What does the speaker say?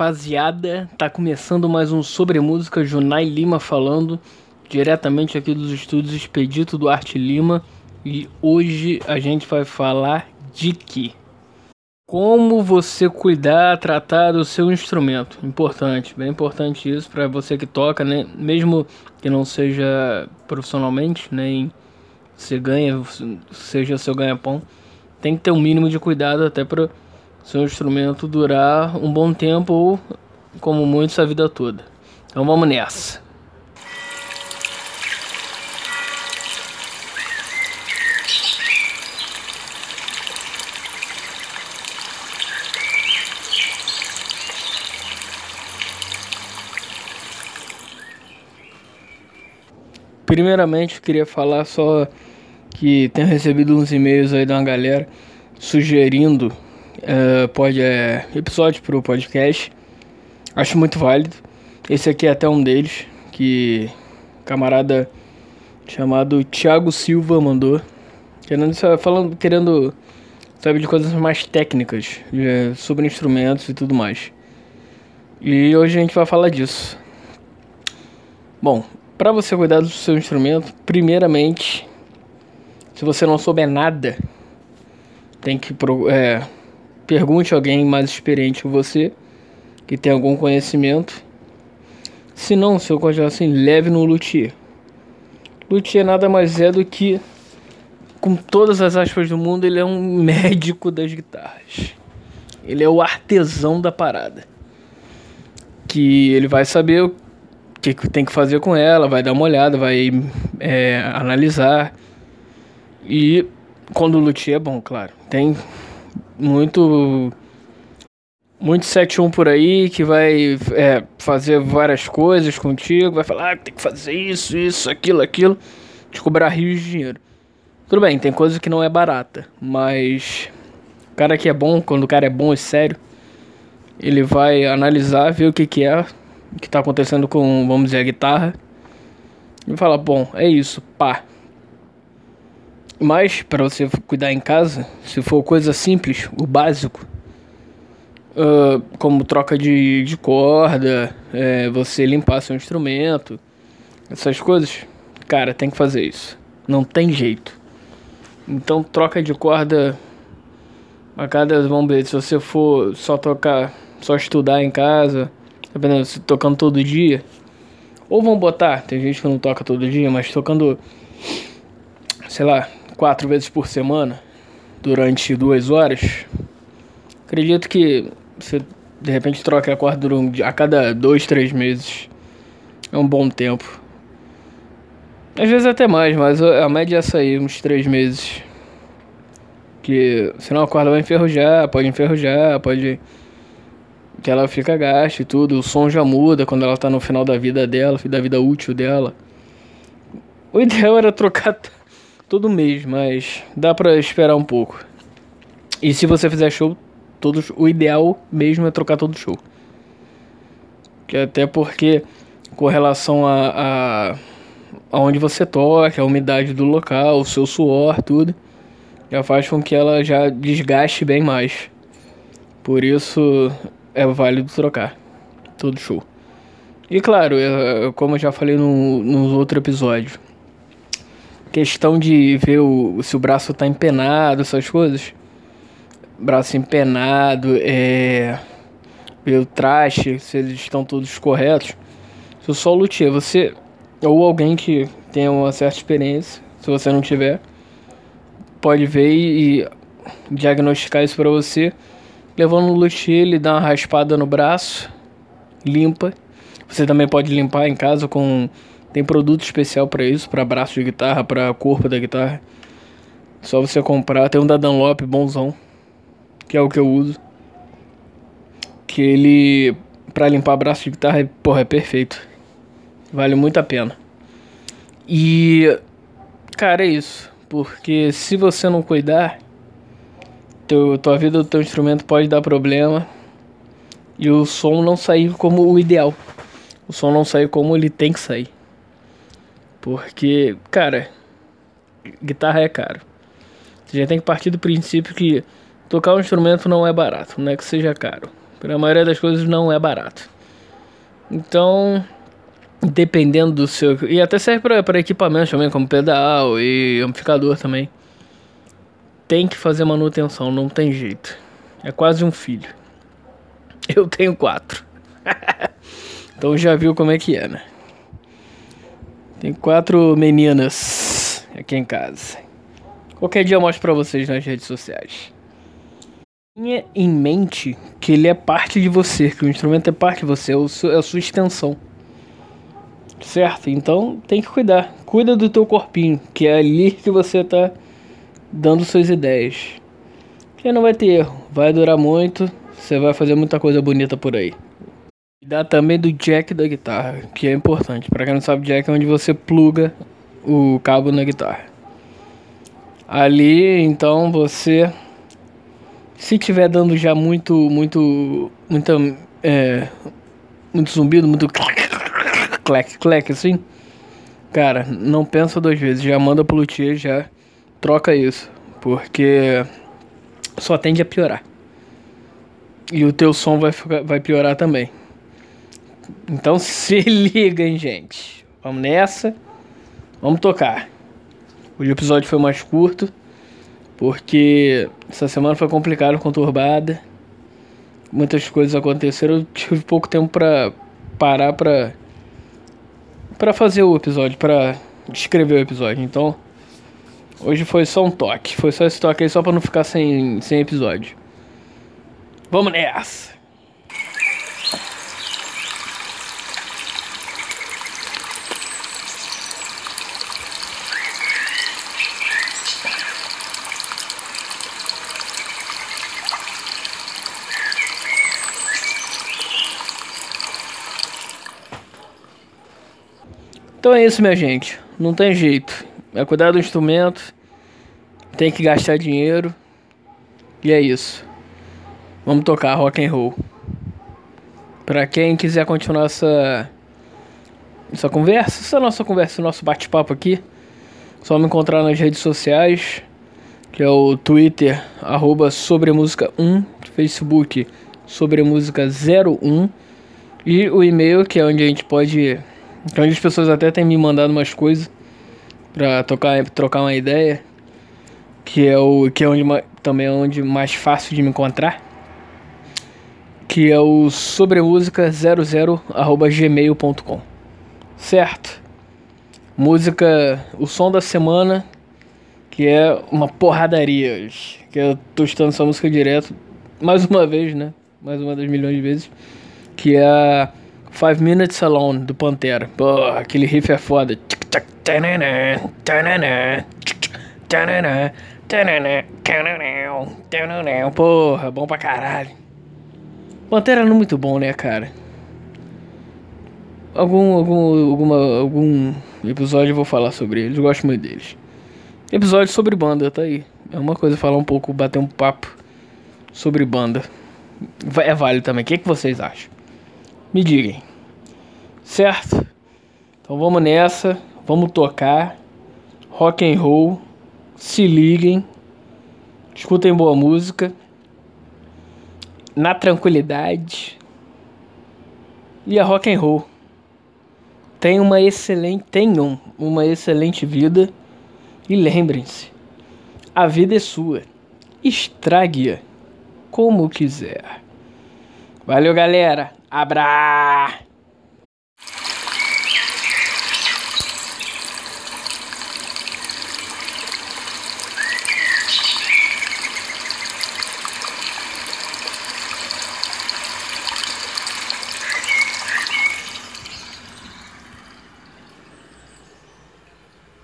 Rapaziada, tá começando mais um Sobre Música, Junai Lima falando diretamente aqui dos estúdios Expedito do Arte Lima e hoje a gente vai falar de que como você cuidar, tratar do seu instrumento. Importante, bem importante isso para você que toca, né? Mesmo que não seja profissionalmente, nem você ganha, seja seu ganha-pão, tem que ter um mínimo de cuidado até para seu instrumento durar um bom tempo ou, como muitos, a vida toda. Então vamos nessa. Primeiramente, queria falar só que tenho recebido uns e-mails aí de uma galera sugerindo uh, pode, é, episódio pro podcast. Acho muito válido. Esse aqui é até um deles, que camarada chamado Thiago Silva mandou. Querendo, falando, querendo saber de coisas mais técnicas, de, sobre instrumentos e tudo mais. E hoje a gente vai falar disso. Bom, para você cuidar do seu instrumento, primeiramente, se você não souber nada, tem que é, Pergunte alguém mais experiente que você, que tem algum conhecimento. Se não, se eu continuar assim, leve no luthier. Luthier nada mais é do que, com todas as aspas do mundo, ele é um médico das guitarras. Ele é o artesão da parada. Que ele vai saber o que tem que fazer com ela, vai dar uma olhada, vai é, analisar. E quando o luthier é bom, claro. Tem muito muito 71 por aí que vai é, fazer várias coisas contigo, vai falar ah, tem que fazer isso, isso, aquilo, aquilo, te cobrar rios de dinheiro. Tudo bem, tem coisa que não é barata, mas o cara que é bom, quando o cara é bom e sério, ele vai analisar, ver o que que é, o que tá acontecendo com, vamos dizer, a guitarra, e fala, bom, é isso, pá, mas para você cuidar em casa, se for coisa simples, o básico, uh, como troca de, de corda, é, você limpar seu instrumento, essas coisas, cara, tem que fazer isso. Não tem jeito. Então troca de corda a cada, vamos ver, se você for só tocar, só estudar em casa, dependendo, se tocando todo dia, ou vão botar, tem gente que não toca todo dia, mas tocando, sei lá, quatro vezes por semana, durante duas horas, acredito que você de repente troca a corda a cada dois, três meses. É um bom tempo. Às vezes até mais, mas a média é essa aí, uns três meses. Que senão a corda vai enferrujar, pode enferrujar, pode. Que ela fica gasta e tudo. O som já muda quando ela tá no final da vida dela, da vida útil dela. O ideal era trocar todo mês, mas dá para esperar um pouco. E se você fizer show, todos, o ideal mesmo é trocar todo show. Que até porque com relação a, a aonde você toca, a umidade do local, o seu suor, tudo, já faz com que ela já desgaste bem mais. Por isso é válido trocar todo show. E claro, como eu já falei no, no outro episódio, questão de ver o, se o braço tá empenado, essas coisas. Braço empenado, é, ver o traste, se eles estão todos corretos. Se o só luthier, você ou alguém que tenha uma certa experiência, se você não tiver, pode ver e diagnosticar isso para você. Levando no luthier, ele dá uma raspada no braço, limpa. Você também pode limpar em casa com tem produto especial para isso, para braço de guitarra, para corpo da guitarra. Só você comprar. Tem um da Dunlop bonzão, que é o que eu uso. Que ele para limpar braço de guitarra, porra, é perfeito. Vale muito a pena. E cara, é isso, porque se você não cuidar, teu, tua vida do teu instrumento pode dar problema e o som não sair como o ideal. O som não sair como ele tem que sair. Porque, cara, guitarra é caro. Você já tem que partir do princípio que tocar um instrumento não é barato, não é que seja caro. Para a maioria das coisas não é barato. Então, dependendo do seu. E até serve para equipamentos também, como pedal e amplificador também. Tem que fazer manutenção, não tem jeito. É quase um filho. Eu tenho quatro. então já viu como é que é, né? Tem quatro meninas aqui em casa. Qualquer dia eu mostro pra vocês nas redes sociais. Tenha em mente que ele é parte de você, que o instrumento é parte de você, é, é a sua extensão. Certo? Então tem que cuidar. Cuida do teu corpinho, que é ali que você tá dando suas ideias. Que não vai ter erro, vai durar muito, você vai fazer muita coisa bonita por aí. Cuidar também do jack da guitarra, que é importante. Para quem não sabe, jack é onde você pluga o cabo na guitarra. Ali, então, você se tiver dando já muito, muito, muita, é, muito zumbido, muito clac, clac, assim, cara, não pensa duas vezes, já manda pro luthier, já troca isso, porque só tende a piorar. E o teu som vai, vai piorar também. Então se liga, hein, gente. Vamos nessa. Vamos tocar. O episódio foi mais curto. Porque essa semana foi complicada, conturbada. Muitas coisas aconteceram. Eu tive pouco tempo pra parar pra. pra fazer o episódio, pra escrever o episódio. Então. Hoje foi só um toque. Foi só esse toque aí só pra não ficar sem, sem episódio. Vamos nessa! Então é isso, minha gente. Não tem jeito. É cuidar do instrumento. Tem que gastar dinheiro. E é isso. Vamos tocar rock and roll. Para quem quiser continuar essa essa conversa, essa nossa conversa, nosso bate-papo aqui, só me encontrar nas redes sociais, que é o Twitter arroba sobre música 1, Facebook sobre música 01 e o e-mail que é onde a gente pode, onde as pessoas até têm me mandado umas coisas para tocar, trocar uma ideia, que é o que é onde também é onde mais fácil de me encontrar que é o sobremusica00@gmail.com. Certo? Música, o som da semana, que é uma porradaria. Que eu tô estudando essa música direto, mais uma vez, né? Mais uma das milhões de vezes. Que é a Five Minutes Alone, do Pantera. Pô, aquele riff é foda. Porra, bom pra caralho. Pantera não é muito bom, né, cara? Algum, algum, alguma, algum episódio eu vou falar sobre eles, gosto muito deles. Episódio sobre banda, tá aí. É uma coisa falar um pouco, bater um papo sobre banda. É válido também. O que, é que vocês acham? Me digam. Certo? Então vamos nessa. Vamos tocar. Rock and roll. Se liguem. Escutem boa música na tranquilidade. E a rock and roll. Tenham uma excelente, tenham uma excelente vida e lembrem-se, a vida é sua. Estrague-a como quiser. Valeu, galera. Abra!